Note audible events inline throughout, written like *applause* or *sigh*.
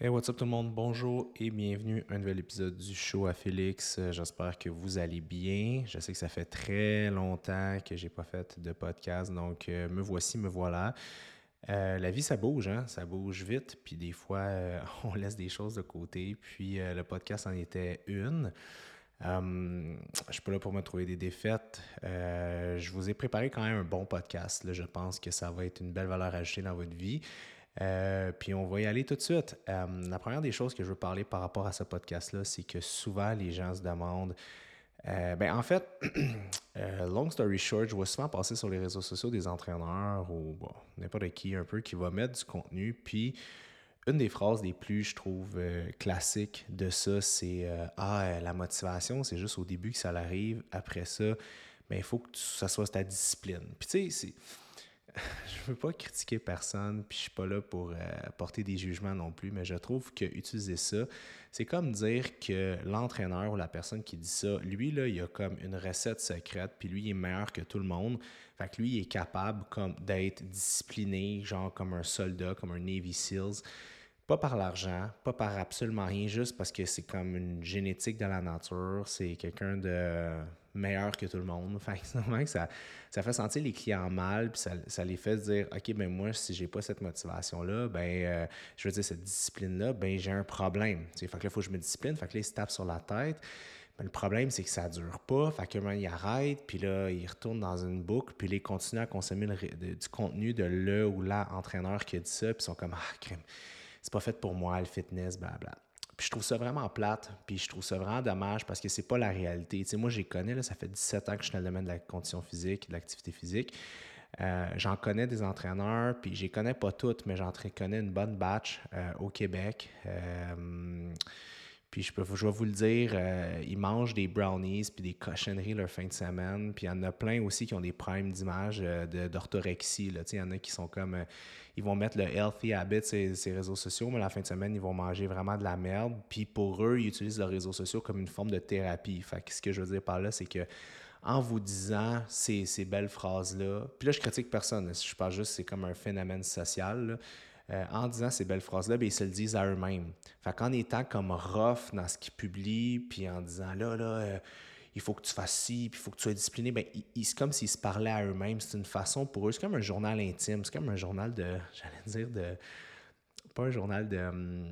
Hey, what's up tout le monde? Bonjour et bienvenue à un nouvel épisode du show à Félix. Euh, J'espère que vous allez bien. Je sais que ça fait très longtemps que j'ai pas fait de podcast, donc euh, me voici, me voilà. Euh, la vie, ça bouge, hein? Ça bouge vite, puis des fois, *laughs* on laisse des choses de côté. Puis le podcast en était une. Euh, je suis pas là pour me trouver des défaites. Je vous ai préparé quand même un bon podcast. Je pense que ça va être une belle valeur ajoutée dans votre vie. Euh, puis on va y aller tout de suite. Euh, la première des choses que je veux parler par rapport à ce podcast-là, c'est que souvent les gens se demandent. euh, ben en fait, *clears throat* euh, long story short, je vois souvent passer sur les réseaux sociaux des entraîneurs ou n'importe qui un peu qui va mettre du contenu. Puis une des phrases les plus, je trouve, classiques de ça, c'est Ah, la motivation, c'est juste au début que ça arrive. Après ça, ben, il faut que ça soit ta discipline. Puis tu sais, c'est *laughs* je veux pas critiquer personne, puis je suis pas là pour euh, porter des jugements non plus, mais je trouve que utiliser ça, c'est comme dire que l'entraîneur ou la personne qui dit ça, lui là, il a comme une recette secrète, puis lui il est meilleur que tout le monde. Fait que lui il est capable comme d'être discipliné, genre comme un soldat, comme un Navy Seals. Pas par l'argent, pas par absolument rien, juste parce que c'est comme une génétique de la nature, c'est quelqu'un de meilleur que tout le monde. *laughs* Fait que ça, ça fait sentir les clients mal, puis ça, ça les fait dire OK, ben moi, si j'ai pas cette motivation-là, ben euh, je veux dire cette discipline-là, ben j'ai un problème. Fait que là, il faut que je me discipline, fait que là, il se tape sur la tête. Mais le problème, c'est que ça dure pas. Fait que là, il arrête, puis là, il retourne dans une boucle, puis là, il continue à consommer du contenu de le ou la entraîneur qui a dit ça, puis ils sont comme Ah, crème, c'est pas fait pour moi, le fitness, blabla. Puis je trouve ça vraiment plate, puis je trouve ça vraiment dommage parce que c'est pas la réalité. Tu sais, moi, j'y connais, là, ça fait 17 ans que je suis dans le domaine de la condition physique, de l'activité physique. Euh, j'en connais des entraîneurs, puis les connais pas toutes, mais j'en connais une bonne batch euh, au Québec. Euh, puis je, peux, je vais vous le dire, euh, ils mangent des brownies puis des cochonneries leur fin de semaine. Puis il y en a plein aussi qui ont des primes d'images euh, d'orthorexie. Il y en a qui sont comme... euh, ils vont mettre le healthy habit sur ces, réseaux sociaux, mais la fin de semaine, ils vont manger vraiment de la merde. Puis pour eux, ils utilisent leurs réseaux sociaux comme une forme de thérapie. Fait que ce que je veux dire par là, c'est que en vous disant ces, ces belles phrases-là, puis là, je critique personne. je parle juste, c'est comme un phénomène social. là. Euh, en disant ces belles phrases-là, ben, ils se le disent à eux-mêmes. Fait qu'en étant comme rough dans ce qu'ils publient, puis en disant là, là, euh, il faut que tu fasses ci, puis il faut que tu sois discipliné, ben, c'est comme s'ils se parlaient à eux-mêmes. C'est une façon pour eux, c'est comme un journal intime, c'est comme un journal de, *laughs* j'allais dire, de, pas un journal de, hum,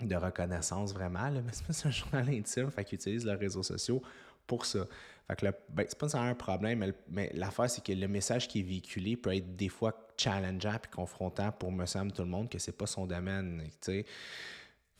de reconnaissance vraiment, mais c'est un journal intime, fait qu'ils utilisent leurs réseaux sociaux pour ça. Fait que ben, c'est pas nécessairement un problème, mais, mais l'affaire, c'est que le message qui est véhiculé peut être des fois challengeant puis confrontant pour me semble tout le monde que c'est pas son domaine.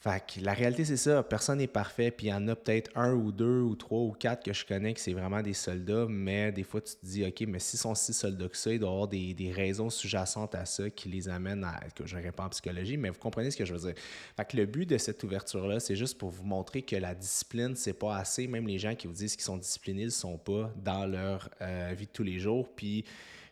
Fait que la réalité, c'est ça. Personne n'est parfait. Puis il y en a peut-être un ou deux ou trois ou quatre que je connais que c'est vraiment des soldats. Mais des fois, tu te dis, OK, mais s'ils sont si soldats que ça, il doit y avoir des, des raisons sous-jacentes à ça qui les amènent à. que je pas en psychologie, mais vous comprenez ce que je veux dire. Fait que le but de cette ouverture-là, c'est juste pour vous montrer que la discipline, c'est pas assez. Même les gens qui vous disent qu'ils sont disciplinés, ils ne sont pas dans leur euh, vie de tous les jours. Puis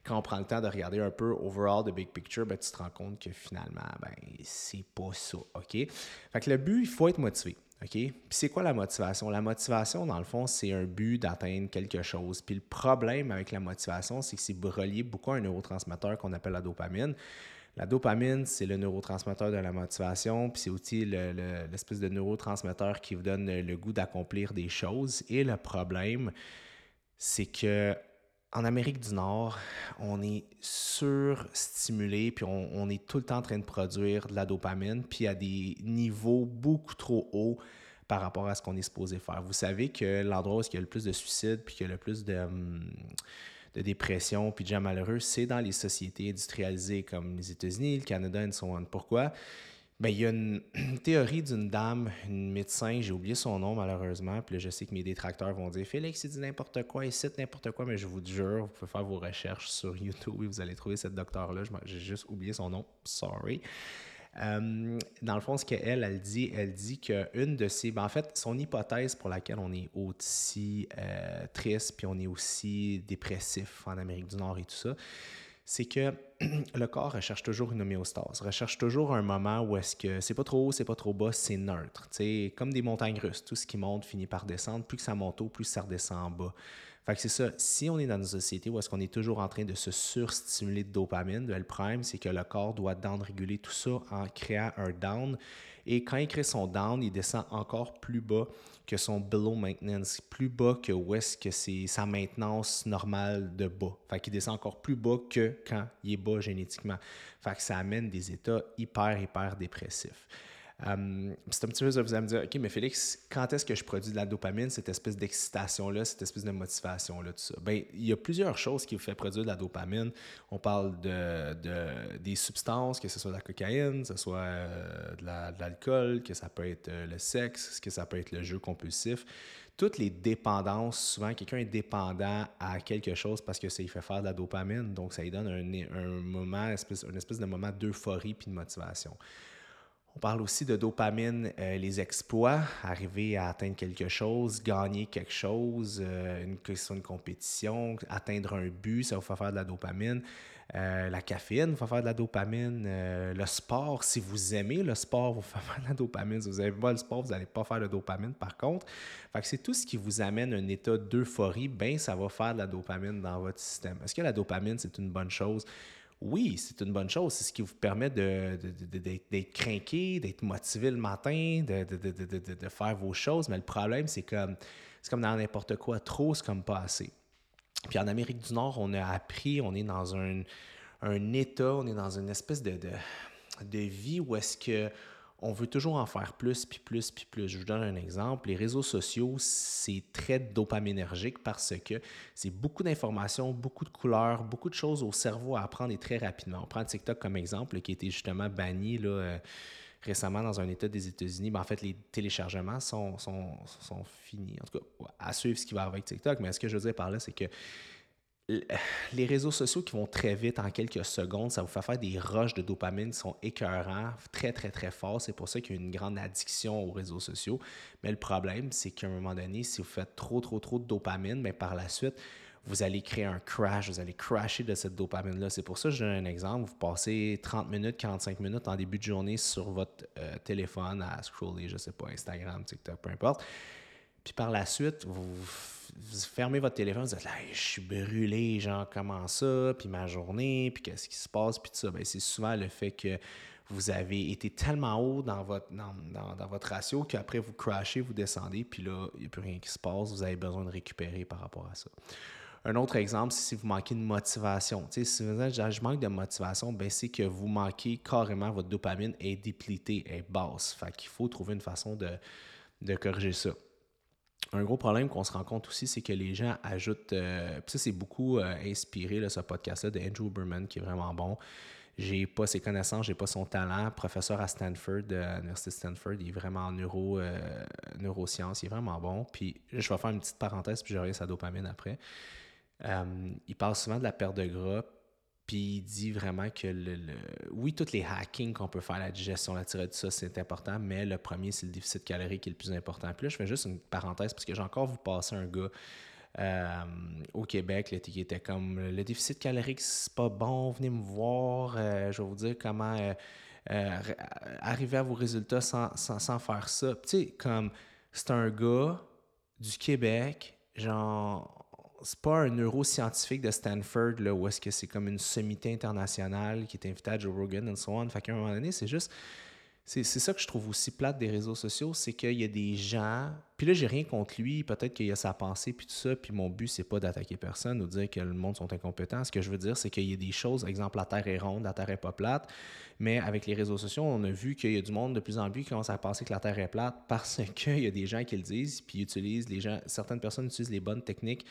quand on prend le temps de regarder un peu overall the big picture, ben, tu te rends compte que finalement, ben, c'est pas ça? Fait que le but, il faut être motivé, OK? Puis c'est quoi la motivation? La motivation, dans le fond, c'est un but d'atteindre quelque chose. Puis le problème avec la motivation, c'est que c'est relié beaucoup à un neurotransmetteur qu'on appelle la dopamine. La dopamine, c'est le neurotransmetteur de la motivation, puis c'est aussi le- le- l'espèce de neurotransmetteur qui vous donne le goût d'accomplir des choses. Et le problème, c'est que en Amérique du Nord, on est surstimulé, puis on, on est tout le temps en train de produire de la dopamine, puis à des niveaux beaucoup trop hauts par rapport à ce qu'on est supposé faire. Vous savez que l'endroit où il y a le plus de suicides, puis qu'il y a le plus de, hum, de dépression, puis de gens malheureux, c'est dans les sociétés industrialisées comme les États-Unis, le Canada, et so on. Pourquoi? Ben, il y a une, *clears throat* théorie d'une dame, une médecin, j'ai oublié son nom malheureusement, puis là, je sais que mes détracteurs vont dire Félix, il dit n'importe quoi, il cite n'importe quoi, mais je vous jure, vous pouvez faire vos recherches sur YouTube et vous allez trouver cette docteur-là. J'ai juste oublié son nom, sorry. Euh, dans le fond, ce qu'elle, elle dit, elle dit qu'une de ses. ben, en fait, son hypothèse pour laquelle on est aussi euh, triste puis on est aussi dépressif en Amérique du Nord et tout ça, c'est que *clears throat* le corps recherche toujours une homéostase, recherche toujours un moment où est-ce que c'est pas trop haut, c'est pas trop bas, c'est neutre. Tu sais, comme des montagnes russes, tout ce qui monte finit par descendre. Plus que ça monte haut, plus ça redescend en bas. Fait que c'est ça, si on est dans une société où est-ce qu'on est toujours en train de se surstimuler de dopamine, de L', c'est que le corps doit down réguler tout ça en créant un down. Et quand il crée son down, il descend encore plus bas que son below maintenance, plus bas que où est-ce que c'est sa maintenance normale de bas. Fait qu'il descend encore plus bas que quand il est bas génétiquement. Fait que ça amène des états hyper, hyper dépressifs. Euh, c'est un petit peu ça, vous allez me dire, OK, mais Félix, quand est-ce que je produis de la dopamine, cette espèce d'excitation-là, cette espèce de motivation-là, tout ça? Bien, il y a plusieurs choses qui vous font produire de la dopamine. On parle de, des substances, que ce soit de la cocaïne, que ce soit euh, de l'alcool, que ça peut être euh, le sexe, que ça peut être le jeu compulsif toutes les dépendances, souvent quelqu'un est dépendant à quelque chose parce que ça lui fait faire de la dopamine, donc ça lui donne un, un moment, une espèce, une espèce de moment d'euphorie puis de motivation. On parle aussi de dopamine, euh, les exploits, arriver à atteindre quelque chose, gagner quelque chose, euh, une, une compétition, atteindre un but, ça vous fait faire de la dopamine. Euh, la caféine vous faire de la dopamine. le sport, si vous aimez le sport, vous fait *laughs* faire de la dopamine. Si vous n'aimez pas le sport, vous n'allez pas faire de dopamine par contre. C'est tout ce qui vous amène un état d'euphorie, ben ça va faire de la dopamine dans votre système. Est-ce que la dopamine, c'est une bonne chose? Oui, c'est une bonne chose. C'est ce qui vous permet d'être craqué, d'être motivé le matin, de, faire vos choses. Mais le problème, c'est comme, comme dans n'importe quoi. Trop, c'est comme pas assez. Puis en Amérique du Nord, on a appris, on est dans un, état, on est dans une espèce de, de vie où est-ce que on veut toujours en faire plus, puis plus, puis plus. Je vous donne un exemple. Les réseaux sociaux, c'est très dopaminergique parce que c'est beaucoup d'informations, beaucoup de couleurs, beaucoup de choses au cerveau à apprendre et très rapidement. On prend TikTok comme exemple, qui a été justement banni euh, récemment dans un État des États-Unis. Ben, en fait, les téléchargements sont, sont, sont, finis. En tout cas, à suivre ce qui va avec TikTok. Mais ce que je veux dire par là, c'est que *sighs* les réseaux sociaux qui vont très vite en quelques secondes, ça vous fait faire des rushs de dopamine qui sont écœurants, très, très, très forts. C'est pour ça qu'il y a une grande addiction aux réseaux sociaux. Mais le problème, c'est qu'à un moment donné, si vous faites trop, trop, trop de dopamine, mais par la suite, vous allez créer un crash, vous allez crasher de cette dopamine-là. C'est pour ça que je donne un exemple. Vous passez 30 minutes, 45 minutes en début de journée sur votre euh, téléphone à scroller, je sais pas, Instagram, TikTok, peu importe. Puis par la suite, vous, fermez votre téléphone, vous dites là, je suis brûlé, genre, comment ça, puis ma journée, puis qu'est-ce qui se passe, puis tout ça. Ben, c'est souvent le fait que vous avez été tellement haut dans votre, dans, dans, votre ratio qu'après vous crashez, vous descendez, puis là, il n'y a plus rien qui se passe, vous avez besoin de récupérer par rapport à ça. Un autre exemple, c'est si vous manquez de motivation. si vous dites, je manque de motivation, ben c'est que vous manquez carrément, votre dopamine est déplitée, est basse. Fait qu'il faut trouver une façon de, de corriger ça. Un gros problème qu'on se rend compte aussi, c'est que les gens ajoutent. Euh, ça, c'est beaucoup euh, inspiré, là, ce podcast-là, de Andrew Berman, qui est vraiment bon. J'ai pas ses connaissances, j'ai pas son talent. Professeur à Stanford, à l'Université de Stanford, il est vraiment en neuro, euh, neurosciences, il est vraiment bon. Puis je vais faire une petite parenthèse, puis je reviens sa dopamine après. il parle souvent de la perte de gras, puis il dit vraiment que le, oui, tous les hackings qu'on peut faire, la digestion, la tirade, tout ça, c'est important, mais le premier, c'est le déficit calorique qui est le plus important. Puis là, je fais juste une parenthèse parce que j'ai encore vu passer un gars euh, au Québec là, qui était comme le déficit calorique, c'est pas bon, venez me voir, euh, je vais vous dire comment euh, arriver à vos résultats sans, sans, sans faire ça. Tu sais, comme c'est un gars du Québec, genre c'est pas un neuroscientifique de Stanford là, où est-ce que c'est comme une sommité internationale qui est invitée à Joe Rogan et so on. Fait qu'à un moment donné, c'est juste. C'est ça que je trouve aussi plate des réseaux sociaux, c'est qu'il y a des gens. Puis là, j'ai rien contre lui, peut-être qu'il y a sa pensée, puis tout ça. Puis mon but, c'est pas d'attaquer personne ou de dire que le monde sont incompétents. Ce que je veux dire, c'est qu'il y a des choses, exemple, la Terre est ronde, la Terre est pas plate. Mais avec les réseaux sociaux, on a vu qu'il y a du monde de plus en plus qui commence à penser que la Terre est plate parce *laughs* qu'il y a des gens qui le disent, puis utilisent, les gens, certaines personnes utilisent les bonnes techniques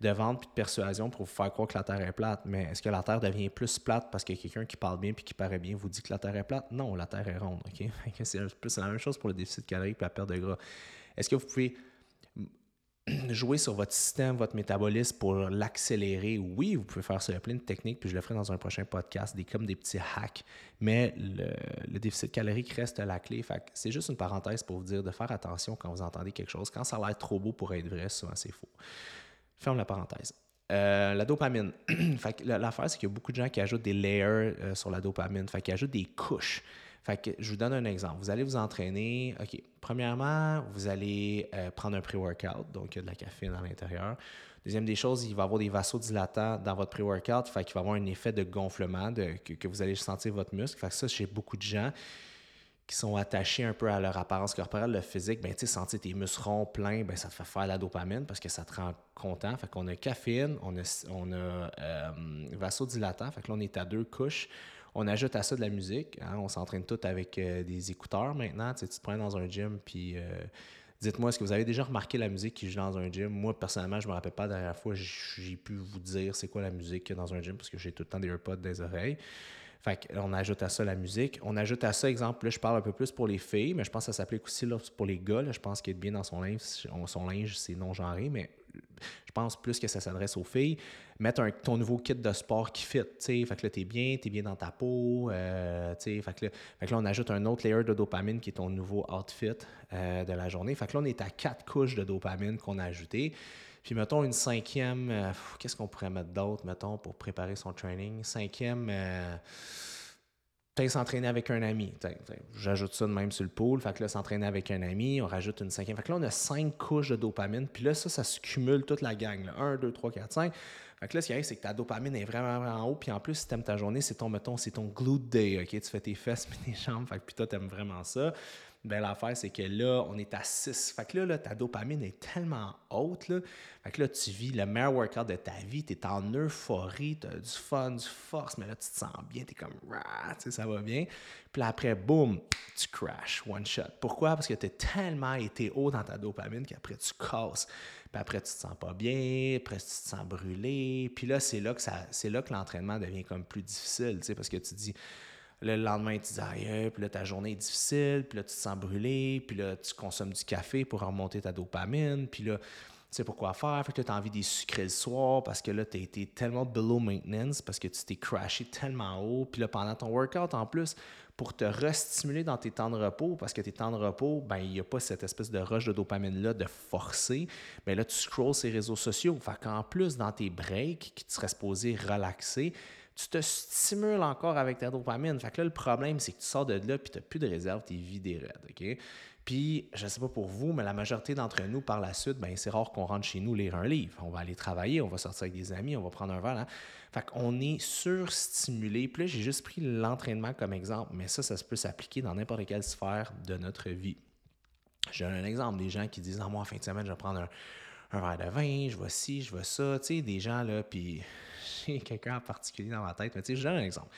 de vente puis de persuasion pour vous faire croire que la Terre est plate. Mais est-ce que la Terre devient plus plate parce que quelqu'un qui parle bien puis qui paraît bien vous dit que la Terre est plate? Non, la Terre est ronde. OK? *laughs* C'est la même chose pour le déficit calorique et la perte de gras. Est-ce que vous pouvez *clears throat* jouer sur votre système, votre métabolisme pour l'accélérer, oui, vous pouvez faire ça. Il y a plein de techniques, puis je le ferai dans un prochain podcast, des comme des petits hacks. Mais le, déficit calorique reste la clé. c'est juste une parenthèse pour vous dire de faire attention quand vous entendez quelque chose. Quand ça a l'air trop beau pour être vrai, souvent c'est faux. Ferme la parenthèse. Euh, la dopamine. *clears throat* l'affaire, c'est qu'il y a beaucoup de gens qui ajoutent des layers euh, sur la dopamine. Fait qu'ils ajoutent des couches. Fait je vous donne un exemple. Vous allez vous entraîner. OK. Premièrement, vous allez euh, prendre un pré-workout, donc il y a de la caféine à l'intérieur. Deuxième des choses, il va y avoir des vasodilatants dans votre pré-workout, fait qu'il va y avoir un effet de gonflement que, vous allez sentir votre muscle. Fait que ça, chez beaucoup de gens qui sont attachés un peu à leur apparence corporelle, le physique, ben, sentir tes muscles ronds, pleins, ben, ça te fait faire la dopamine parce que ça te rend content. Fait qu'on a caféine, on a, on a euh, vasodilatant, fait là, on est à deux couches. On ajoute à ça de la musique. Hein. on s'entraîne tout avec euh, des écouteurs maintenant. Tu, te prends dans un gym, puis euh, dites-moi, est-ce que vous avez déjà remarqué la musique qui joue dans un gym? Moi, personnellement, je me rappelle pas la dernière fois, j'ai pu vous dire c'est quoi la musique dans un gym parce que j'ai tout le temps des AirPods les oreilles. Fait qu'on ajoute à ça la musique. On ajoute à ça, exemple, là, je parle un peu plus pour les filles, mais je pense que ça s'applique aussi pour les gars. je pense qu'être bien dans son linge, son linge, c'est non-genré, mais je pense plus que ça s'adresse aux filles. Mettre un, ton nouveau kit de sport qui fit, tu Fait que là, t'es bien, t'es bien dans ta peau, euh, Fait que, là, fait que là, on ajoute un autre layer de dopamine qui est ton nouveau outfit euh, de la journée. Fait que là, on est à quatre couches de dopamine qu'on a ajoutées. Puis mettons une cinquième, euh, qu'est-ce qu'on pourrait mettre d'autre, mettons, pour préparer son training? Cinquième, euh, peut-être s'entraîner avec un ami. J'ajoute ça de même sur le pool. Fait que là, s'entraîner avec un ami, on rajoute une cinquième. Fait que là, on a cinq couches de dopamine. Puis là, ça, ça se cumule toute la gang. 1, 2, 3, 4, 5. Fait que là, ce qui arrive, c'est que ta dopamine est vraiment, vraiment en haut. Puis en plus, si t'aimes ta journée, c'est ton, mettons, c'est ton glute day, OK? Tu fais tes fesses *laughs* puis tes jambes. Fait que puis toi, t'aimes vraiment ça. Ben, l'affaire, c'est que là, on est à 6. Fait que là, ta dopamine est tellement haute. Là. Fait que là, tu vis le meilleur workout de ta vie. Tu es en euphorie, tu as du fun, du force, mais là, tu te sens bien. Tu es comme, tu sais, ça va bien. Puis après, boum, tu crashes, one shot. Pourquoi? Parce que tu as tellement été haut dans ta dopamine qu'après, tu casses. Puis après, tu te sens pas bien. Après, tu te sens brûlé. Puis là, c'est là que, c'est là que l'entraînement devient comme plus difficile, tu sais, parce que tu dis, le lendemain, tu dis aïe, puis là, ta journée est difficile, puis là, tu te sens brûlé, puis là, tu consommes du café pour remonter ta dopamine, puis là, tu sais pourquoi faire. Fait que tu as envie des sucrés le soir parce que là, tu été tellement below maintenance, parce que tu t'es crashé tellement haut. Puis là, pendant ton workout, en plus, pour te restimuler dans tes temps de repos, parce que tes temps de repos, ben il n'y a pas cette espèce de rush de dopamine-là de forcer. Mais là, tu scrolls ces réseaux sociaux. Fait qu'en plus, dans tes breaks, qui tu serais supposé relaxer, tu te stimules encore avec ta dopamine. Fait que là, le problème, c'est que tu sors de là puis tu n'as plus de réserve, tu es vidé raide, OK? Puis, je ne sais pas pour vous, mais la majorité d'entre nous, par la suite, ben, c'est rare qu'on rentre chez nous lire un livre. On va aller travailler, on va sortir avec des amis, on va prendre un verre. Hein? Fait qu'on est surstimulé. Puis là, j'ai juste pris l'entraînement comme exemple, mais ça, ça peut s'appliquer dans n'importe quelle sphère de notre vie. J'ai un exemple des gens qui disent ah, Moi, en fin de semaine, je vais prendre un, un verre de vin, je vois ci, je vois ça. Tu sais, des gens, là, puis *laughs* j'ai quelqu'un en particulier dans ma tête, mais tu sais, je donne un exemple.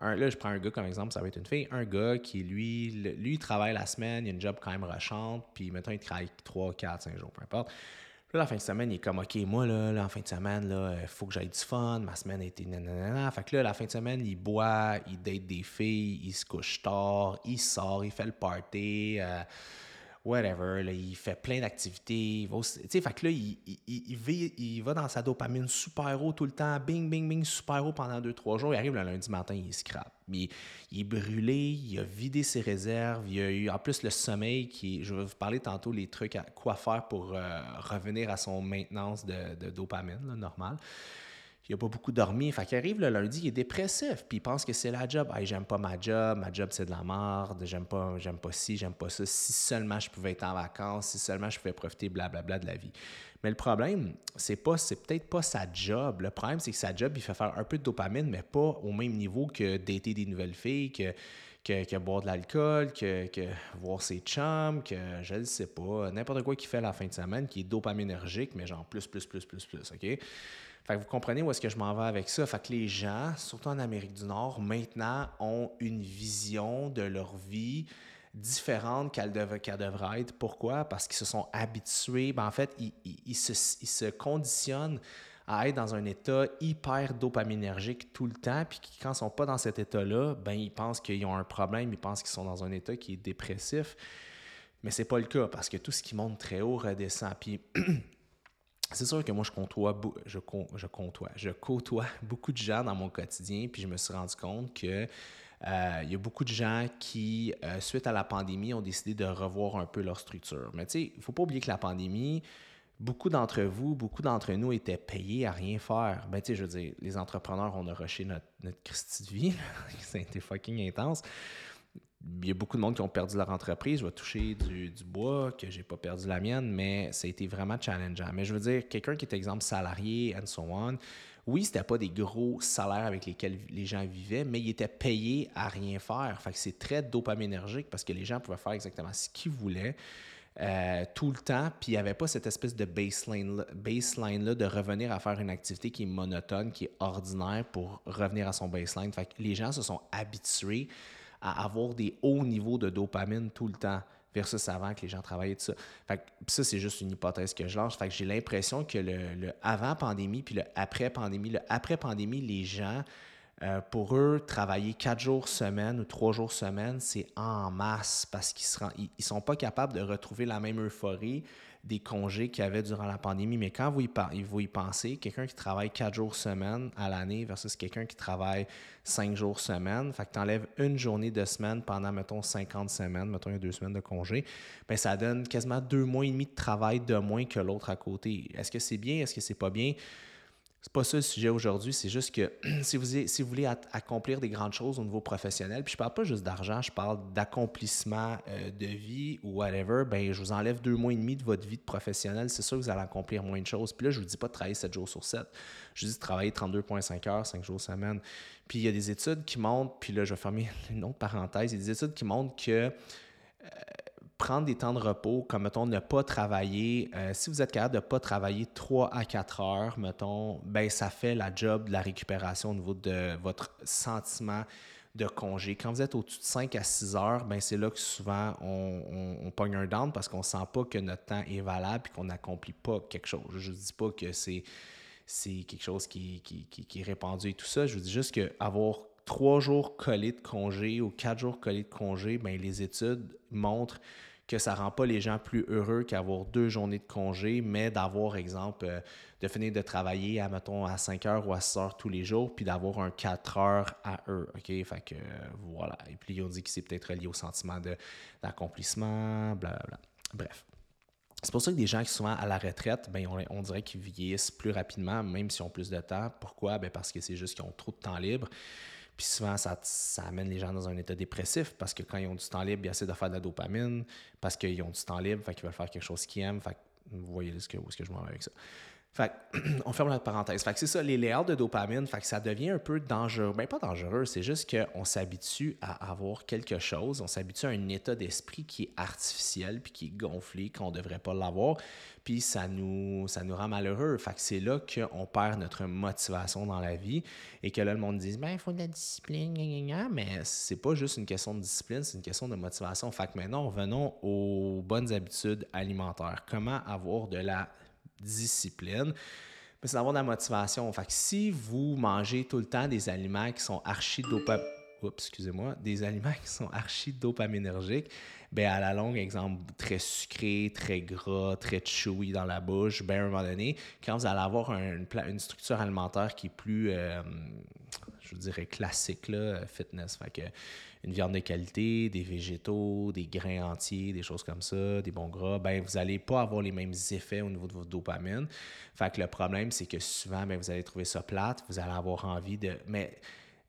là, je prends un gars comme exemple, ça va être une fille. Un gars qui, lui, lui, travaille la semaine, il a une job quand même rushante, puis maintenant, il travaille 3, 4, 5 jours, peu importe. Puis là, la fin de semaine, il est comme, OK, moi, là, là en fin de semaine, il faut que j'aille du fun, ma semaine a été nanana. Fait que là, la fin de semaine, il boit, il date des filles, il se couche tard, il sort, il fait le party. Euh, whatever, il fait plein d'activités. Tu sais, fait que là, il, il, va dans sa dopamine super haut tout le temps, bing, bing, bing, super haut pendant deux, trois jours. Il arrive le lundi matin, il scrape. Il, il est brûlé, il a vidé ses réserves, il a eu en plus le sommeil qui je vais vous parler tantôt les trucs à quoi faire pour euh, revenir à son maintenance de, de dopamine, là, normal il n'a pas beaucoup dormi. Fait qu'il arrive le lundi, il est dépressif, puis il pense que c'est la job. Hey, j'aime pas ma job, ma job c'est de la merde, j'aime pas, j'aime pas ci, j'aime pas ça. Si seulement je pouvais être en vacances, si seulement je pouvais profiter, blablabla, de la vie. Mais le problème, c'est pas, c'est peut-être pas sa job. Le problème, c'est que sa job, il fait faire un peu de dopamine, mais pas au même niveau que dater des nouvelles filles, que, que, boire de l'alcool, que, que, voir ses chums, que je ne sais pas, n'importe quoi qu'il fait la fin de semaine qui est dopaminergique, mais genre plus, plus, plus, plus, plus, OK? Vous comprenez où est-ce que je m'en vais avec ça. Fait que les gens, surtout en Amérique du Nord, maintenant ont une vision de leur vie différente qu'elle devrait être. Pourquoi? Parce qu'ils se sont habitués. Ben, en fait, ils, se, conditionnent à être dans un état hyper dopaminergique tout le temps, puis quand ils ne sont pas dans cet état-là, ben ils pensent qu'ils ont un problème, ils pensent qu'ils sont dans un état qui est dépressif. Mais c'est pas le cas, parce que tout ce qui monte très haut redescend. Puis *clears throat* c'est sûr que moi, je côtoie, je, je, je côtoie *laughs* beaucoup de gens dans mon quotidien, puis je me suis rendu compte que euh, il y a beaucoup de gens qui, euh, suite à la pandémie, ont décidé de revoir un peu leur structure. Mais tu sais, il ne faut pas oublier que la pandémie, beaucoup d'entre vous, beaucoup d'entre nous étaient payés à rien faire. Ben, tu sais, je veux dire, les entrepreneurs, on a rushé notre, notre Christie de vie. *laughs* Ça a été fucking intense. Il y a beaucoup de monde qui ont perdu leur entreprise. Je vais toucher du, bois, que j'ai pas perdu la mienne, mais ça a été vraiment challengeant. Mais je veux dire, quelqu'un qui est, exemple, salarié, and so on, oui, c'était pas des gros salaires avec lesquels les gens vivaient, mais ils étaient payés à rien faire. Fait que c'est très dopaminergique parce que les gens pouvaient faire exactement ce qu'ils voulaient. Euh, tout le temps, puis il n'y avait pas cette espèce de baseline-là baseline de revenir à faire une activité qui est monotone, qui est ordinaire pour revenir à son baseline. Fait que les gens se sont habitués à avoir des hauts niveaux de dopamine tout le temps versus avant que les gens travaillaient de ça. Fait ça, c'est juste une hypothèse que je lance. Fait que j'ai l'impression que le, avant-pandémie puis le après-pandémie, le après-pandémie, les gens, euh, pour eux, travailler quatre jours semaine ou trois jours semaine, c'est en masse parce qu'ils ne sont pas capables de retrouver la même euphorie des congés qu'il y avait durant la pandémie. Mais quand vous y, vous y pensez, quelqu'un qui travaille quatre jours semaine à l'année versus quelqu'un qui travaille cinq jours semaine, fait que tu enlèves une journée de semaine pendant, mettons, 50 semaines, mettons, il y a deux semaines de congé, bien, ça donne quasiment deux mois et demi de travail de moins que l'autre à côté. Est-ce que c'est bien? Est-ce que c'est pas bien? C'est pas ça le sujet aujourd'hui, c'est juste que *clears throat* si vous, si vous voulez accomplir des grandes choses au niveau professionnel, puis je parle pas juste d'argent, je parle d'accomplissement euh, de vie ou whatever, ben je vous enlève deux mois et demi de votre vie de professionnel, c'est sûr que vous allez accomplir moins de choses. Puis là, je vous dis pas de travailler 7 jours sur 7, je vous dis de travailler 32,5 heures, 5 jours semaine. Puis il y a des études qui montrent, puis là, je vais fermer *laughs* une autre parenthèse, il y a des études qui montrent que prendre des temps de repos, comme mettons ne pas travailler, euh, si vous êtes capable de ne pas travailler 3 à 4 heures, mettons, ben ça fait la job de la récupération au niveau de votre sentiment de congé. Quand vous êtes au-dessus de 5 à 6 heures, ben c'est là que souvent on, on, pogne un down parce qu'on ne sent pas que notre temps est valable et qu'on n'accomplit pas quelque chose. Je ne dis pas que c'est quelque chose qui, qui, qui, est répandu et tout ça. Je vous dis juste qu'avoir trois jours collés de congé ou quatre jours collés de congé, ben, les études montrent que ça ne rend pas les gens plus heureux qu'avoir deux journées de congé, mais d'avoir, exemple, euh, de finir de travailler à, mettons, à 5 heures ou à 6 heures tous les jours, puis d'avoir un 4 heures à eux. OK? Fait que, voilà. Et puis, on dit que c'est peut-être lié au sentiment d'accomplissement, blablabla. Bref. C'est pour ça que des gens qui sont souvent à la retraite, ben, on, on dirait qu'ils vieillissent plus rapidement, même s'ils ont plus de temps. Pourquoi? Ben, parce que c'est juste qu'ils ont trop de temps libre. Puis souvent, ça, ça, amène les gens dans un état dépressif parce que quand ils ont du temps libre, ils essaient de faire de la dopamine parce qu'ils ont du temps libre, fait qu'ils veulent faire quelque chose qu'ils aiment. Vous voyez ce que, où est-ce que je m'en vais avec ça. Fait *clears throat* on ferme la parenthèse. Fait que c'est ça, les layers de dopamine, fait que ça devient un peu dangereux. Ben, pas dangereux, c'est juste qu'on s'habitue à avoir quelque chose, on s'habitue à un état d'esprit qui est artificiel puis qui est gonflé, qu'on ne devrait pas l'avoir, puis ça nous, ça nous rend malheureux. Fait que c'est là qu'on perd notre motivation dans la vie et que là, le monde dit ben, il faut de la discipline, gna, mais c'est pas juste une question de discipline, c'est une question de motivation. Fait que maintenant, revenons aux bonnes habitudes alimentaires. Comment avoir de la discipline, mais c'est d'avoir de la motivation. Fait que si vous mangez tout le temps des aliments qui sont archi excusez-moi, des aliments qui sont archi dopaminergiques, ben à la longue, exemple, très sucré, très gras, très chewy dans la bouche, ben à un moment donné, quand vous allez avoir une structure alimentaire qui est plus, euh, je dirais, classique, là, fitness, fait que une viande de qualité, des végétaux, des grains entiers, des choses comme ça, des bons gras, ben vous n'allez pas avoir les mêmes effets au niveau de votre dopamine. Fait que le problème, c'est que souvent, ben, vous allez trouver ça plate, vous allez avoir envie de. Mais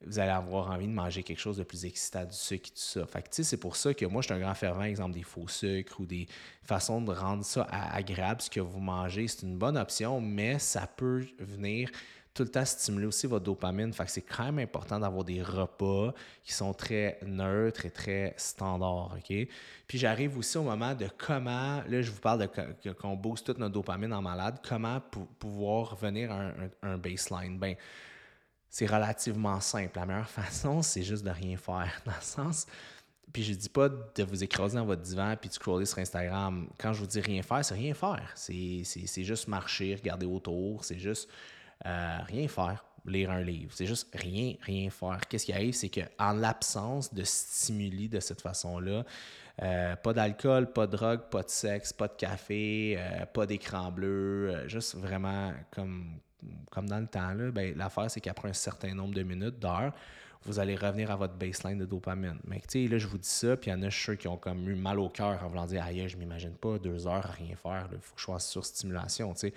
vous allez avoir envie de manger quelque chose de plus excitant, du sucre et tout ça. Fait que, c'est pour ça que moi, je suis un grand fervent, exemple, des faux sucres ou des façons de rendre ça agréable, ce que vous mangez. C'est une bonne option, mais ça peut venir tout le temps stimuler aussi votre dopamine. Fait que c'est quand même important d'avoir des repas qui sont très neutres et très standards, OK? Puis j'arrive aussi au moment de comment, là, je vous parle de qu'on booste toute notre dopamine en malade, comment pouvoir revenir à un, baseline? Ben, c'est relativement simple. La meilleure *laughs* façon, c'est juste de rien faire, *laughs* dans le sens... Puis je dis pas de vous écraser dans votre divan puis de scroller sur Instagram. Quand je vous dis rien faire, c'est rien faire. C'est juste marcher, regarder autour, c'est juste euh, rien faire, lire un livre. C'est juste rien, rien faire. Qu'est-ce qui arrive, c'est qu'en l'absence de stimuli de cette façon-là, euh, pas d'alcool, pas de drogue, pas de sexe, pas de café, euh, pas d'écran bleu, juste vraiment comme, comme dans le temps, là, ben, l'affaire, c'est qu'après un certain nombre de minutes, d'heures, vous allez revenir à votre baseline de dopamine. Mais tu sais, là, je vous dis ça, puis il y en a ceux qui ont comme eu mal au cœur en voulant dire Aïe, je m'imagine pas deux heures à rien faire, il faut que je sois sur stimulation, tu sais.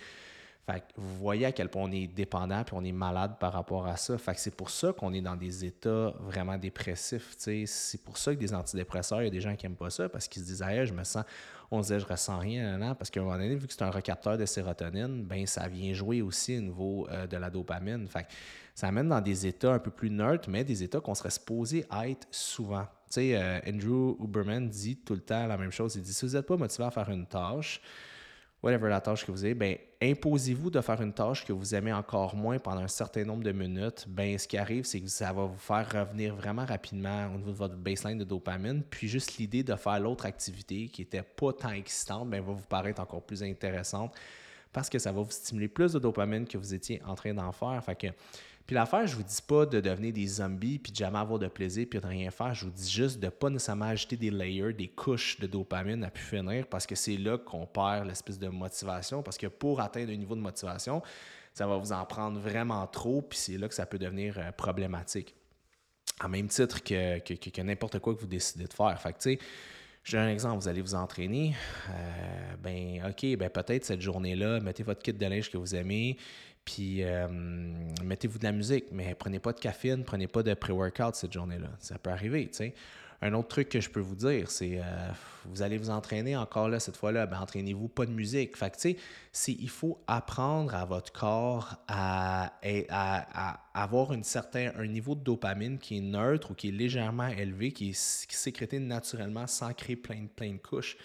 Fait que vous voyez à quel point on est dépendant puis on est malade par rapport à ça. Fait que c'est pour ça qu'on est dans des états vraiment dépressifs. C'est pour ça que des antidépresseurs, il y a des gens qui n'aiment pas ça parce qu'ils se disent ah, je me sens, on se dit je ressens rien, non, parce qu'à un moment donné, vu que c'est un recapteur de sérotonine, ben ça vient jouer aussi au niveau euh, de la dopamine. Fait que ça amène dans des états un peu plus neutres, mais des états qu'on serait supposé être souvent. Tu sais, euh, Andrew Huberman dit tout le temps la même chose. Il dit si vous n'êtes pas motivé à faire une tâche, whatever la tâche que vous avez, ben, imposez-vous de faire une tâche que vous aimez encore moins pendant un certain nombre de minutes. Ben, ce qui arrive, c'est que ça va vous faire revenir vraiment rapidement au niveau de votre baseline de dopamine. Puis juste l'idée de faire l'autre activité qui n'était pas tant excitante, ben, va vous paraître encore plus intéressante parce que ça va vous stimuler plus de dopamine que vous étiez en train d'en faire. Fait que puis l'affaire, je vous dis pas de devenir des zombies puis de jamais avoir de plaisir puis de rien faire. Je vous dis juste de pas nécessairement ajouter des layers, des couches de dopamine à pu finir parce que c'est là qu'on perd l'espèce de motivation. Parce que pour atteindre un niveau de motivation, ça va vous en prendre vraiment trop puis c'est là que ça peut devenir euh, problématique. En même titre que, n'importe quoi que vous décidez de faire. Fait que, tu sais, je un exemple, vous allez vous entraîner. Euh, ben, OK, ben peut-être cette journée-là, mettez votre kit de linge que vous aimez, puis euh, mettez-vous de la musique, mais prenez pas de caféine, prenez pas de pré-workout cette journée-là. Ça peut arriver, tu sais. Un autre truc que je peux vous dire, c'est euh, vous allez vous entraîner encore là, cette fois-là, ben, entraînez-vous pas de musique. Fait tu sais, il faut apprendre à votre corps à, à, avoir une un niveau de dopamine qui est neutre ou qui est légèrement élevé, qui est, sécrété naturellement sans créer plein, plein de couches.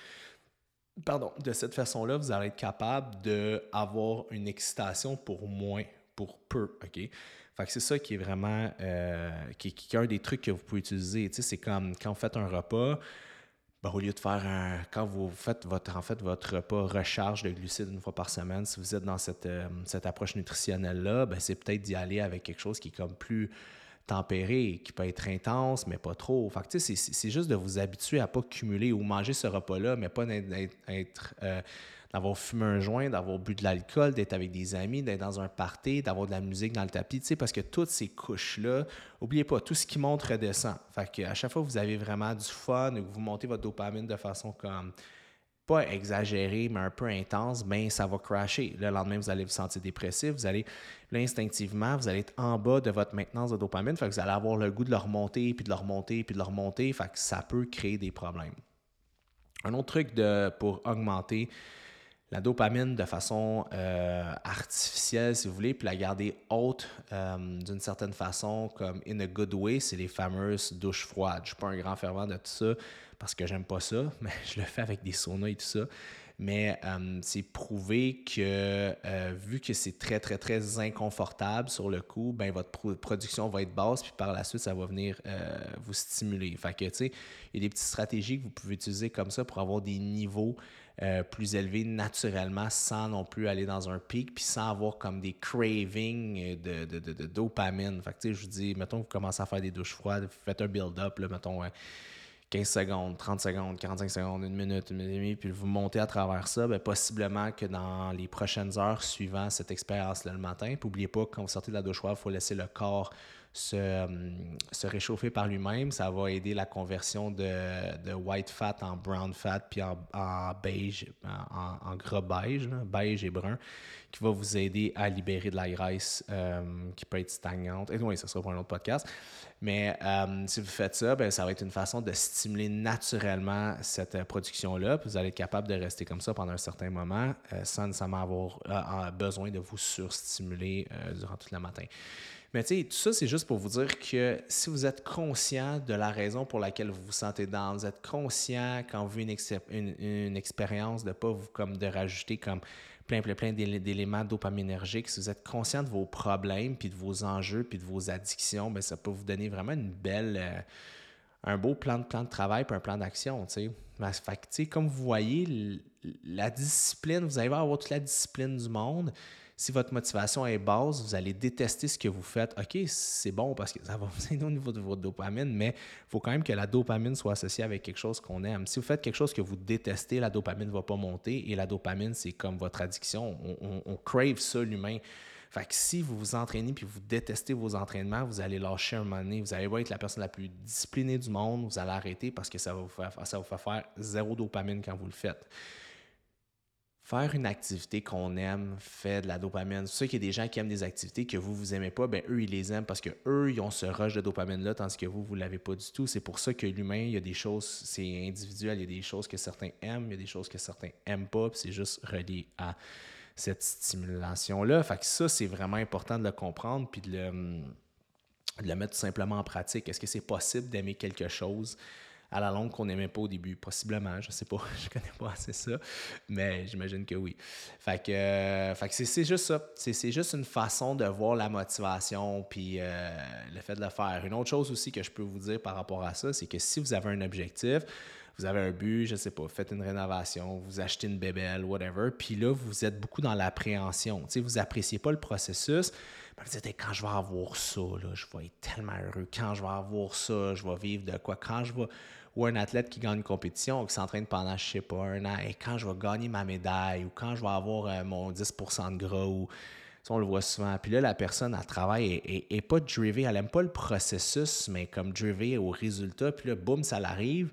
Pardon, de cette façon-là, vous allez être capable d'avoir une excitation pour moins, pour peu, OK? Fait que c'est ça qui est vraiment, euh, qui, est un des trucs que vous pouvez utiliser. Tu sais, c'est comme quand vous faites un repas, ben, au lieu de faire un, quand vous faites votre, en fait, votre repas recharge de glucides une fois par semaine, si vous êtes dans cette, euh, cette approche nutritionnelle-là, ben, c'est peut-être d'y aller avec quelque chose qui est comme plus tempéré, qui peut être intense, mais pas trop. Fait c'est juste de vous habituer à ne pas cumuler ou manger ce repas-là, mais pas d'être. Euh, d'avoir fumé un joint, d'avoir bu de l'alcool, d'être avec des amis, d'être dans un party, d'avoir de la musique dans le tapis, parce que toutes ces couches-là, n'oubliez pas, tout ce qui monte redescend. Fait que à chaque fois que vous avez vraiment du fun, que vous montez votre dopamine de façon comme pas exagéré, mais un peu intense, ben ça va crasher. Le lendemain, vous allez vous sentir dépressif, vous allez, instinctivement, vous allez être en bas de votre maintenance de dopamine, fait que vous allez avoir le goût de le remonter, puis de le remonter, puis de le remonter, fait que ça peut créer des problèmes. Un autre truc de, pour augmenter la dopamine de façon euh, artificielle, si vous voulez, puis la garder haute euh, d'une certaine façon, comme in a good way, c'est les fameuses douches froides. Je ne suis pas un grand fervent de tout ça parce que j'aime pas ça, *laughs* mais je le fais avec des saunas et tout ça. Mais euh, c'est prouvé que vu que c'est très, très, très inconfortable sur le coup, ben votre production va être basse, puis par la suite, ça va venir vous stimuler. Fait que, tu sais, il y a des petites stratégies que vous pouvez utiliser comme ça pour avoir des niveaux euh, plus élevé naturellement sans non plus aller dans un pic puis sans avoir comme des cravings de, de, de, dopamine. Fait que, je vous dis, mettons, vous commencez à faire des douches froides, vous faites un build-up, mettons, 15 secondes, 30 secondes, 45 secondes, une minute, une minute et demie, puis vous montez à travers ça, bien, possiblement que dans les prochaines heures suivant cette expérience-là le matin, puis n'oubliez pas, quand vous sortez de la douche froide, il faut laisser le corps se, se réchauffer par lui-même. Ça va aider la conversion de, de, white fat en brown fat, puis en, en beige, en, en, gras beige, beige et brun, qui va vous aider à libérer de la graisse euh, qui peut être stagnante. Et oui, ça sera pour un autre podcast. Mais euh, si vous faites ça, ben, ça va être une façon de stimuler naturellement cette production-là. Vous allez être capable de rester comme ça pendant un certain moment euh, sans nécessairement avoir besoin de vous surstimuler durant toute la matin. Mais tu sais, tout ça, c'est juste pour vous dire que si vous êtes conscient de la raison pour laquelle vous vous sentez dans, vous êtes conscient quand vous une, une, expérience de pas vous comme de rajouter comme plein, plein, plein d'éléments dopaminergiques, si vous êtes conscient de vos problèmes, puis de vos enjeux, puis de vos addictions, bien, ça peut vous donner vraiment une belle, euh, un beau plan de, plan de travail, puis un plan d'action, tu sais. Fait que, comme vous voyez, la discipline, vous allez avoir toute la discipline du monde, si votre motivation est basse, vous allez détester ce que vous faites. OK, c'est bon parce que ça va vous aider au niveau de votre dopamine, mais il faut quand même que la dopamine soit associée avec quelque chose qu'on aime. Si vous faites quelque chose que vous détestez, la dopamine ne va pas monter et la dopamine, c'est comme votre addiction. On, crave ça, l'humain. Fait que si vous vous entraînez puis vous détestez vos entraînements, vous allez lâcher un moment donné. Vous allez être la personne la plus disciplinée du monde. Vous allez arrêter parce que ça va vous faire, ça va vous faire faire zéro dopamine quand vous le faites. Faire une activité qu'on aime fait de la dopamine. C'est sûr qu'il y a des gens qui aiment des activités que vous, vous aimez pas, ben eux, ils les aiment parce que eux, ils ont ce rush de dopamine-là, tandis que vous, vous l'avez pas du tout. C'est pour ça que l'humain, il y a des choses, c'est individuel, il y a des choses que certains aiment, il y a des choses que certains aiment pas, puis c'est juste relié à cette stimulation-là. Fait que ça, c'est vraiment important de le comprendre, puis de le, de le mettre tout simplement en pratique. Est-ce que c'est possible d'aimer quelque chose? À la longue qu'on n'aimait pas au début. Possiblement, je sais pas, *laughs* je connais pas assez ça, mais j'imagine que oui. Fait que, euh, c'est juste ça. C'est juste une façon de voir la motivation puis euh, le fait de le faire. Une autre chose aussi que je peux vous dire par rapport à ça, c'est que si vous avez un objectif, vous avez un but, je sais pas, faites une rénovation, vous achetez une bébelle, whatever, puis là, vous êtes beaucoup dans l'appréhension. Vous appréciez pas le processus. Vous dites, quand je vais avoir ça, là, je vais être tellement heureux. Quand je vais avoir ça, je vais vivre de quoi? Quand je vais ou un athlète qui gagne une compétition, qui s'entraîne pendant, je sais pas, un an, et quand je vais gagner ma médaille, ou quand je vais avoir euh, mon 10% de gras, ou on le voit souvent. Puis là, la personne, elle travaille et, pas drivée, elle n'aime pas le processus, mais comme drivée au résultat. Puis là, boum, ça l'arrive.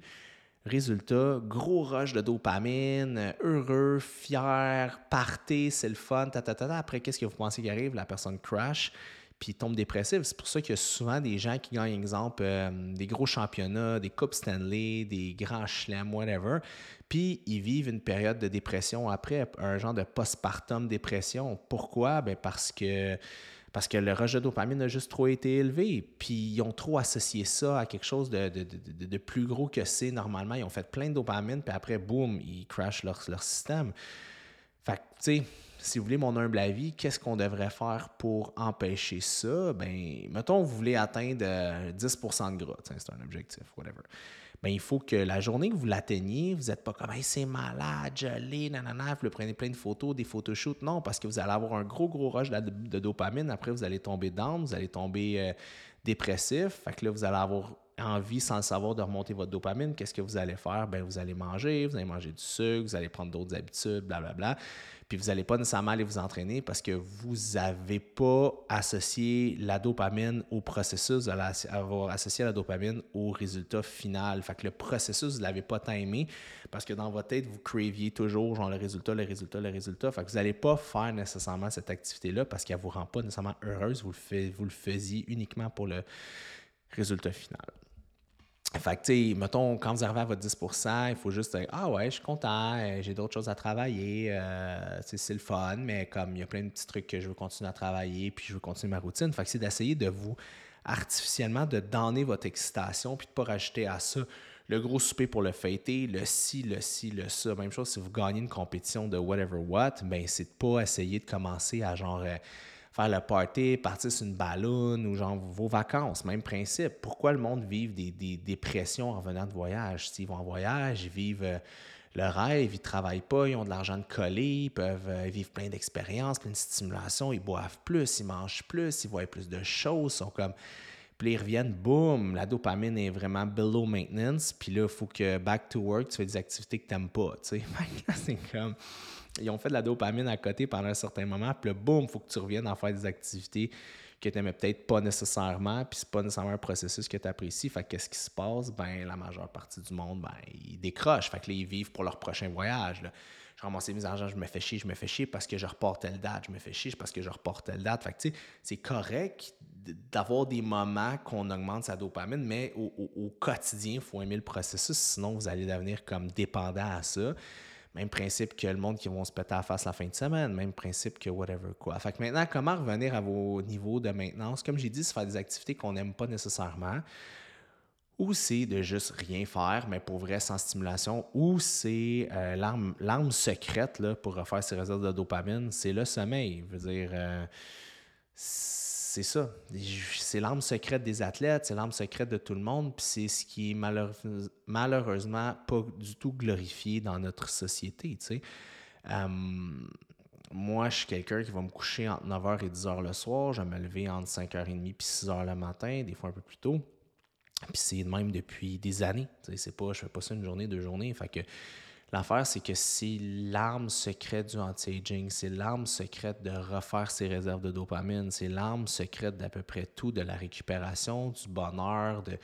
Résultat, gros rush de dopamine, heureux, fier, parté, c'est le fun, ta, ta, Après, qu'est-ce que vous pensez qui arrive? La personne crash puis tombe dépressif. C'est pour ça qu'il y a souvent des gens qui gagnent, exemple, euh, des gros championnats, des Coupes Stanley, des grands chelems, whatever, puis ils vivent une période de dépression après, un genre de postpartum dépression. Pourquoi? Ben parce que parce que le rejet de dopamine a juste trop été élevé. Puis ils ont trop associé ça à quelque chose de, de, plus gros que c'est normalement. Ils ont fait plein de dopamine, puis après, boum, ils crashent leur, leur système. Fait que, tu sais, si vous voulez mon humble avis, qu'est-ce qu'on devrait faire pour empêcher ça? Ben, mettons, vous voulez atteindre 10% euh, de gras, c'est un objectif, whatever. Ben, il faut que la journée que vous l'atteigniez, vous n'êtes pas comme c'est malade, je l'ai, nanana, vous prenez plein de photos, des photoshoots. Non, parce que vous allez avoir un gros, gros rush de, dopamine. Après, vous allez tomber down, vous allez tomber euh, dépressif. Fait que là, vous allez avoir envie, sans le savoir, de remonter votre dopamine. Qu'est-ce que vous allez faire? Ben, vous allez manger, vous allez manger du sucre, vous allez prendre d'autres habitudes, blablabla. Bla, bla. Puis vous n'allez pas nécessairement aller vous entraîner parce que vous n'avez pas associé la dopamine au processus, vous avoir associé la dopamine au résultat final. Fait que le processus, vous ne l'avez pas tant aimé parce que dans votre tête, vous craviez toujours genre le résultat, le résultat, le résultat. Fait que vous n'allez pas faire nécessairement cette activité-là parce qu'elle ne vous rend pas nécessairement heureuse. Vous le, vous le faisiez uniquement pour le résultat final. Fait que, tu sais, mettons, quand vous arrivez à votre 10% il faut juste dire Ah ouais, je suis content, euh, j'ai d'autres choses à travailler, euh, c'est le fun, mais comme il y a plein de petits trucs que je veux continuer à travailler, puis je veux continuer ma routine. Fait que c'est d'essayer de vous artificiellement de donner votre excitation, puis de ne pas rajouter à ça le gros souper pour le fêter, le ci, le ci, le ça. Même chose si vous gagnez une compétition de whatever what, ben c'est de pas essayer de commencer à genre. Euh, faire le party, partir sur une ballonne ou genre vos vacances, même principe. Pourquoi le monde vit des, des dépressions en venant de voyage? S'ils vont en voyage, ils vivent euh, le rêve, ils ne travaillent pas, ils ont de l'argent de coller, ils peuvent euh, vivre plein d'expériences, plein de stimulation, ils boivent plus, ils mangent plus, ils voient plus de choses, sont comme... Puis ils reviennent, boum, la dopamine est vraiment below maintenance. Puis là, il faut que back to work, tu fais des activités que tu n'aimes pas. Tu *laughs* c'est comme ils ont fait de la dopamine à côté pendant un certain moment, puis là, boum, il faut que tu reviennes à faire des activités que tu n'aimais peut-être pas nécessairement, puis c'est pas nécessairement un processus que tu apprécies. Fait qu'est-ce qui se passe? Ben, la majeure partie du monde, ben, ils décrochent. Fait que là, ils vivent pour leur prochain voyage. Là. Je ramasse mes argent, je me fais chier, je me fais chier parce que je reporte telle date, je me fais chier parce que je reporte telle date. Fait que, tu sais, c'est correct d'avoir des moments qu'on augmente sa dopamine, mais au, au quotidien, il faut aimer le processus, sinon vous allez devenir comme dépendant à ça. Même principe que le monde qui vont se péter à la face la fin de semaine, même principe que whatever quoi. Fait que maintenant, comment revenir à vos niveaux de maintenance? Comme j'ai dit, c'est faire des activités qu'on n'aime pas nécessairement. Ou c'est de juste rien faire, mais pour vrai sans stimulation. Ou c'est euh, l'arme secrète là, pour refaire ses réserves de dopamine, c'est le sommeil. Je dire, euh, c'est ça. C'est l'arme secrète des athlètes, c'est l'arme secrète de tout le monde, puis c'est ce qui est malheureusement pas du tout glorifié dans notre société. Tu sais. moi, je suis quelqu'un qui va me coucher entre 9h et 10h le soir, je vais me lever entre 5h30 et 6h le matin, des fois un peu plus tôt. Puis c'est même depuis des années. Tu sais, c'est pas, je fais pas ça une journée, deux journées. L'affaire, c'est que c'est l'arme secrète du anti-aging, c'est l'arme secrète de refaire ses réserves de dopamine, c'est l'arme secrète d'à peu près tout, de la récupération, du bonheur, de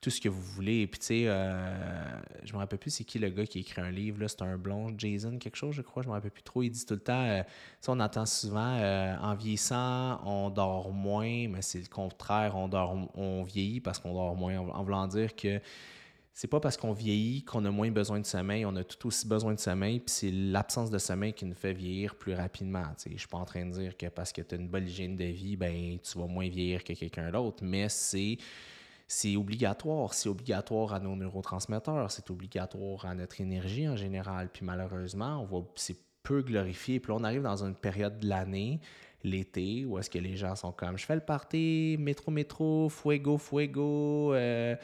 tout ce que vous voulez. Puis, tu sais, euh, je me rappelle plus c'est qui le gars qui écrit un livre, là, c'est un blond, Jason, quelque chose, je crois, je me rappelle plus trop. Il dit tout le temps, euh, on entend souvent, euh, en vieillissant, on dort moins, mais c'est le contraire, on, dort, on vieillit parce qu'on dort moins, en, voulant dire que c'est pas parce qu'on vieillit qu'on a moins besoin de sommeil, on a tout aussi besoin de sommeil, puis c'est l'absence de sommeil qui nous fait vieillir plus rapidement. Je suis pas en train de dire que parce que tu as une bonne hygiène de vie, ben tu vas moins vieillir que quelqu'un d'autre, mais c'est c'est obligatoire. C'est obligatoire à nos neurotransmetteurs, c'est obligatoire à notre énergie en général. Puis malheureusement, on c'est peu glorifié. Puis là, on arrive dans une période de l'année, l'été, où est-ce que les gens sont comme je fais le party, métro, métro, fuego, fuego, euh,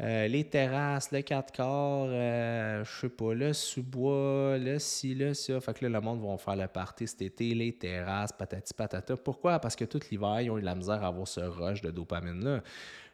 euh, les terrasses, le 4 quarts, euh, je sais pas, le sous-bois, le ci, le ça. Fait que là, le monde va faire le party cet été, les terrasses, patati patata. Pourquoi? Parce que tout l'hiver, ils ont eu la misère à avoir ce rush de dopamine-là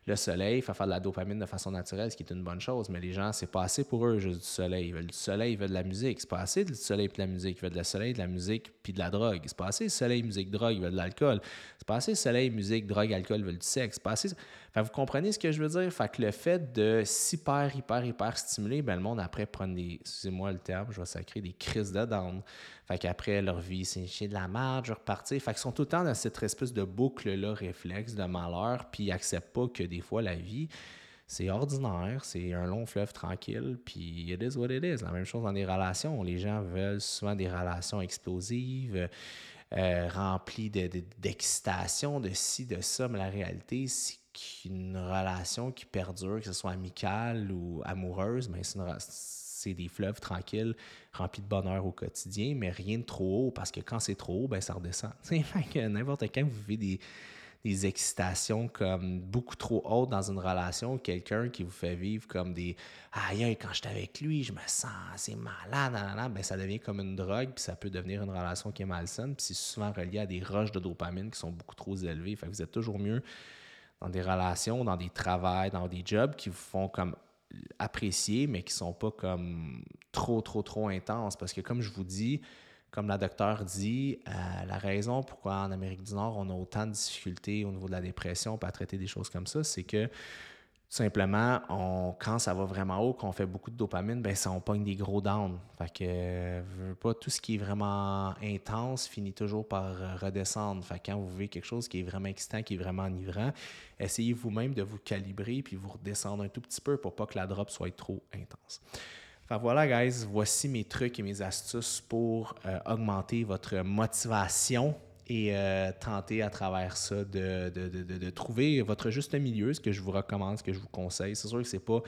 le soleil, fait faire de la dopamine de façon naturelle, ce qui est une bonne chose. Mais les gens, c'est pas assez pour eux juste du soleil. Ils veulent du soleil, ils veulent de la musique. C'est pas assez du soleil et de la musique. Ils veulent de soleil, de la musique puis de la drogue. C'est pas assez soleil, musique, drogue, ils veulent de l'alcool. C'est pas assez soleil, musique, drogue, alcool, ils veulent du sexe. C'est pas assez. Fait vous comprenez ce que je veux dire? Fait que le fait de s'hyper, hyper, hyper stimuler, ben le monde après prend des, excusez-moi le terme, je vais sacrer des crises de down. Fait qu'après, leur vie, c'est chier de la merde, je repartir. Fait qu'ils sont tout le temps dans cette espèce de boucle-là, réflexe de malheur, puis ils acceptent pas que des fois, la vie, c'est ordinaire, c'est un long fleuve tranquille, puis it is what it is. La même chose dans les relations. Les gens veulent souvent des relations explosives, euh, remplies d'excitation, de, de, ci, de ça, mais la réalité, c'est qu'une relation qui perdure, que ce soit amicale ou amoureuse, mais c'est une c'est des fleuves tranquilles, remplis de bonheur au quotidien, mais rien de trop haut, parce que quand c'est trop haut, ben, ça redescend. *laughs* N'importe quand vous vivez des, des excitations comme beaucoup trop hautes dans une relation, quelqu'un qui vous fait vivre comme des aïe, quand je suis avec lui, je me sens assez malade, ben, ça devient comme une drogue, puis ça peut devenir une relation qui est malsaine, puis c'est souvent relié à des roches de dopamine qui sont beaucoup trop élevées. Fait vous êtes toujours mieux dans des relations, dans des travails, dans des jobs qui vous font comme appréciés, mais qui sont pas comme trop, trop, trop intenses. Parce que comme je vous dis, comme la docteure dit, euh, la raison pourquoi en Amérique du Nord, on a autant de difficultés au niveau de la dépression, pas traiter des choses comme ça, c'est que simplement, on, quand ça va vraiment haut, qu'on fait beaucoup de dopamine, ben ça, on pogne des gros downs. Fait que euh, pas tout ce qui est vraiment intense finit toujours par euh, redescendre. Fait que quand vous vivez quelque chose qui est vraiment excitant, qui est vraiment enivrant, essayez vous-même de vous calibrer puis vous redescendre un tout petit peu pour pas que la drop soit trop intense. Fait voilà, guys, voici mes trucs et mes astuces pour euh, augmenter votre motivation et euh, tenter à travers ça de, trouver votre juste milieu, ce que je vous recommande, ce que je vous conseille. C'est sûr que c'est pas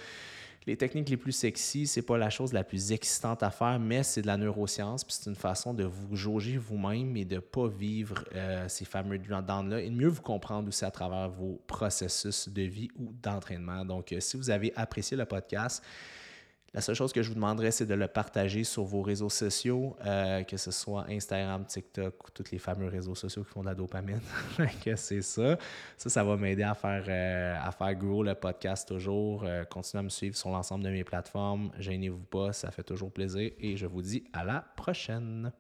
les techniques les plus sexy, c'est pas la chose la plus excitante à faire, mais c'est de la neuroscience, puis c'est une façon de vous jauger vous-même et de pas vivre euh, ces fameux downs-là et de mieux vous comprendre aussi à travers vos processus de vie ou d'entraînement. Donc, euh, si vous avez apprécié le podcast, la seule chose que je vous demanderais, c'est de le partager sur vos réseaux sociaux, euh, que ce soit Instagram, TikTok ou tous les fameux réseaux sociaux qui font de la dopamine. *laughs* c'est ça. Ça, ça va m'aider à faire, euh, à faire grow le podcast toujours. Euh, continuez à me suivre sur l'ensemble de mes plateformes. Gênez-vous pas, ça fait toujours plaisir. Et je vous dis à la prochaine.